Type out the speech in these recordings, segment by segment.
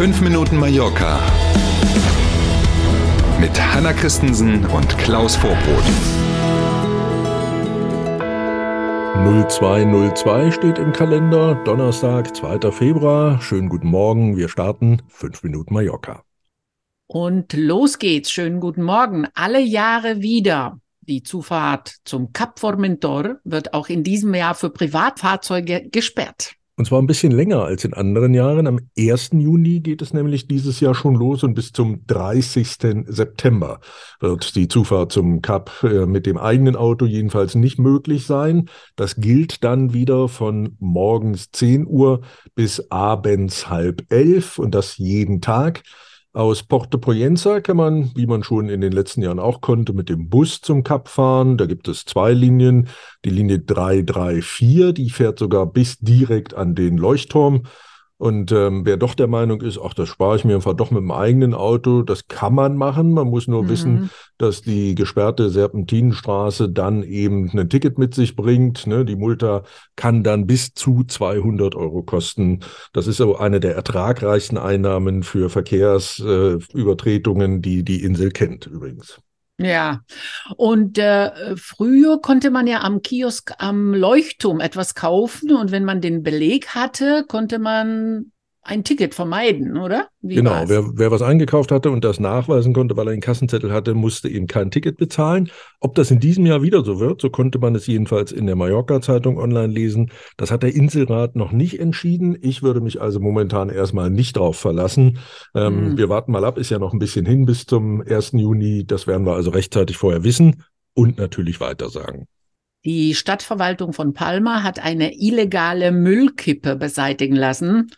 5 Minuten Mallorca mit Hanna Christensen und Klaus Vorbrot. 0202 steht im Kalender, Donnerstag, 2. Februar. Schönen guten Morgen, wir starten 5 Minuten Mallorca. Und los geht's. Schönen guten Morgen. Alle Jahre wieder. Die Zufahrt zum Cap Formentor wird auch in diesem Jahr für Privatfahrzeuge gesperrt. Und zwar ein bisschen länger als in anderen Jahren. Am 1. Juni geht es nämlich dieses Jahr schon los und bis zum 30. September wird die Zufahrt zum Kap äh, mit dem eigenen Auto jedenfalls nicht möglich sein. Das gilt dann wieder von morgens 10 Uhr bis abends halb elf und das jeden Tag. Aus Porto Poyenza kann man, wie man schon in den letzten Jahren auch konnte, mit dem Bus zum Kap fahren. Da gibt es zwei Linien. Die Linie 334, die fährt sogar bis direkt an den Leuchtturm. Und ähm, wer doch der Meinung ist, ach, das spare ich mir einfach doch mit dem eigenen Auto, das kann man machen. Man muss nur mhm. wissen, dass die gesperrte Serpentinenstraße dann eben ein Ticket mit sich bringt. Ne? Die Multa kann dann bis zu 200 Euro kosten. Das ist aber eine der ertragreichsten Einnahmen für Verkehrsübertretungen, äh, die die Insel kennt übrigens. Ja, und äh, früher konnte man ja am Kiosk am Leuchtturm etwas kaufen und wenn man den Beleg hatte, konnte man ein Ticket vermeiden, oder? Wie genau, wer, wer was eingekauft hatte und das nachweisen konnte, weil er einen Kassenzettel hatte, musste eben kein Ticket bezahlen. Ob das in diesem Jahr wieder so wird, so konnte man es jedenfalls in der Mallorca-Zeitung online lesen. Das hat der Inselrat noch nicht entschieden. Ich würde mich also momentan erstmal nicht darauf verlassen. Ähm, mhm. Wir warten mal ab, ist ja noch ein bisschen hin bis zum 1. Juni. Das werden wir also rechtzeitig vorher wissen und natürlich weiter sagen. Die Stadtverwaltung von Palma hat eine illegale Müllkippe beseitigen lassen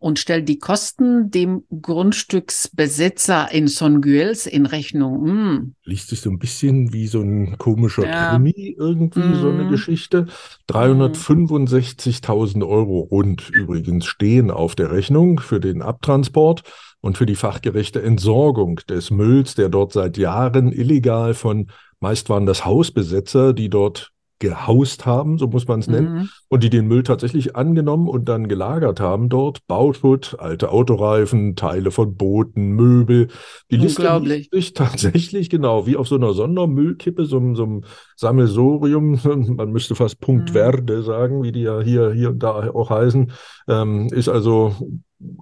und stellt die Kosten dem Grundstücksbesitzer in Songuels in Rechnung. Mm. Liest sich so ein bisschen wie so ein komischer ja. Krimi irgendwie, mm. so eine mhm. Geschichte. 365.000 Euro rund übrigens stehen auf der Rechnung für den Abtransport und für die fachgerechte Entsorgung des Mülls, der dort seit Jahren illegal von, meist waren das Hausbesetzer, die dort gehaust haben, so muss man es nennen, mhm. und die den Müll tatsächlich angenommen und dann gelagert haben dort. Bauschutt, alte Autoreifen, Teile von Booten, Möbel. Die Liste sich tatsächlich genau wie auf so einer Sondermüllkippe, so, so einem Sammelsorium, man müsste fast Punkt mhm. Verde sagen, wie die ja hier, hier und da auch heißen, ähm, ist also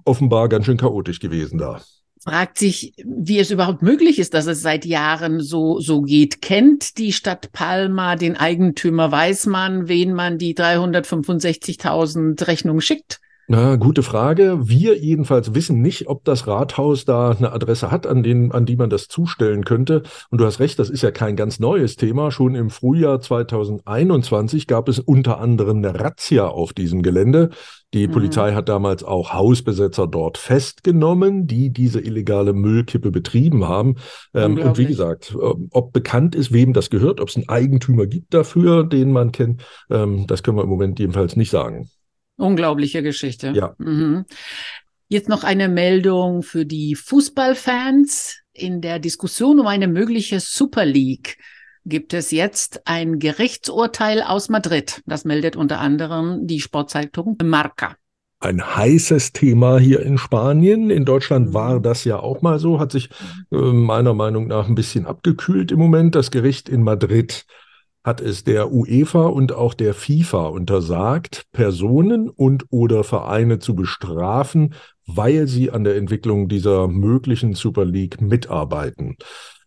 offenbar ganz schön chaotisch gewesen da fragt sich, wie es überhaupt möglich ist, dass es seit Jahren so, so geht. Kennt die Stadt Palma den Eigentümer? Weiß man, wen man die 365.000 Rechnungen schickt? Na, gute Frage. Wir jedenfalls wissen nicht, ob das Rathaus da eine Adresse hat, an, den, an die man das zustellen könnte. Und du hast recht, das ist ja kein ganz neues Thema. Schon im Frühjahr 2021 gab es unter anderem eine Razzia auf diesem Gelände. Die mhm. Polizei hat damals auch Hausbesetzer dort festgenommen, die diese illegale Müllkippe betrieben haben. Ähm, und wie gesagt, ähm, ob bekannt ist, wem das gehört, ob es einen Eigentümer gibt dafür, den man kennt, ähm, das können wir im Moment jedenfalls nicht sagen. Unglaubliche Geschichte. Ja. Mhm. Jetzt noch eine Meldung für die Fußballfans. In der Diskussion um eine mögliche Super League gibt es jetzt ein Gerichtsurteil aus Madrid. Das meldet unter anderem die Sportzeitung Marca. Ein heißes Thema hier in Spanien. In Deutschland mhm. war das ja auch mal so, hat sich äh, meiner Meinung nach ein bisschen abgekühlt im Moment. Das Gericht in Madrid hat es der UEFA und auch der FIFA untersagt, Personen und oder Vereine zu bestrafen, weil sie an der Entwicklung dieser möglichen Super League mitarbeiten.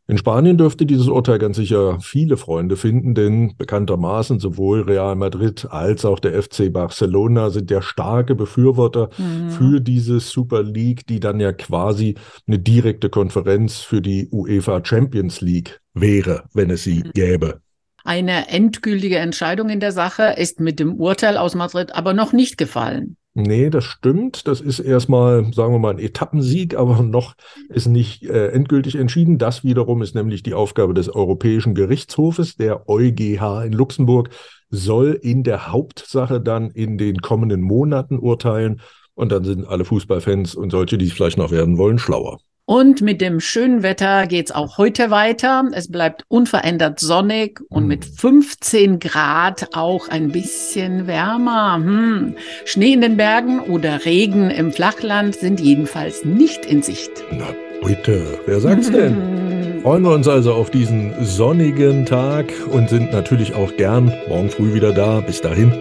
In Spanien dürfte dieses Urteil ganz sicher viele Freunde finden, denn bekanntermaßen sowohl Real Madrid als auch der FC Barcelona sind ja starke Befürworter mhm. für diese Super League, die dann ja quasi eine direkte Konferenz für die UEFA Champions League wäre, wenn es sie mhm. gäbe. Eine endgültige Entscheidung in der Sache ist mit dem Urteil aus Madrid aber noch nicht gefallen. Nee, das stimmt. Das ist erstmal, sagen wir mal, ein Etappensieg, aber noch ist nicht äh, endgültig entschieden. Das wiederum ist nämlich die Aufgabe des Europäischen Gerichtshofes. Der EuGH in Luxemburg soll in der Hauptsache dann in den kommenden Monaten urteilen. Und dann sind alle Fußballfans und solche, die es vielleicht noch werden wollen, schlauer. Und mit dem schönen Wetter geht's auch heute weiter. Es bleibt unverändert sonnig und mit 15 Grad auch ein bisschen wärmer. Hm. Schnee in den Bergen oder Regen im Flachland sind jedenfalls nicht in Sicht. Na bitte, wer sagt's denn? Freuen wir uns also auf diesen sonnigen Tag und sind natürlich auch gern morgen früh wieder da. Bis dahin.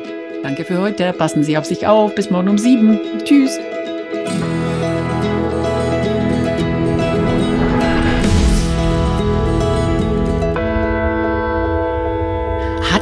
Danke für heute. Passen Sie auf sich auf. Bis morgen um sieben. Tschüss.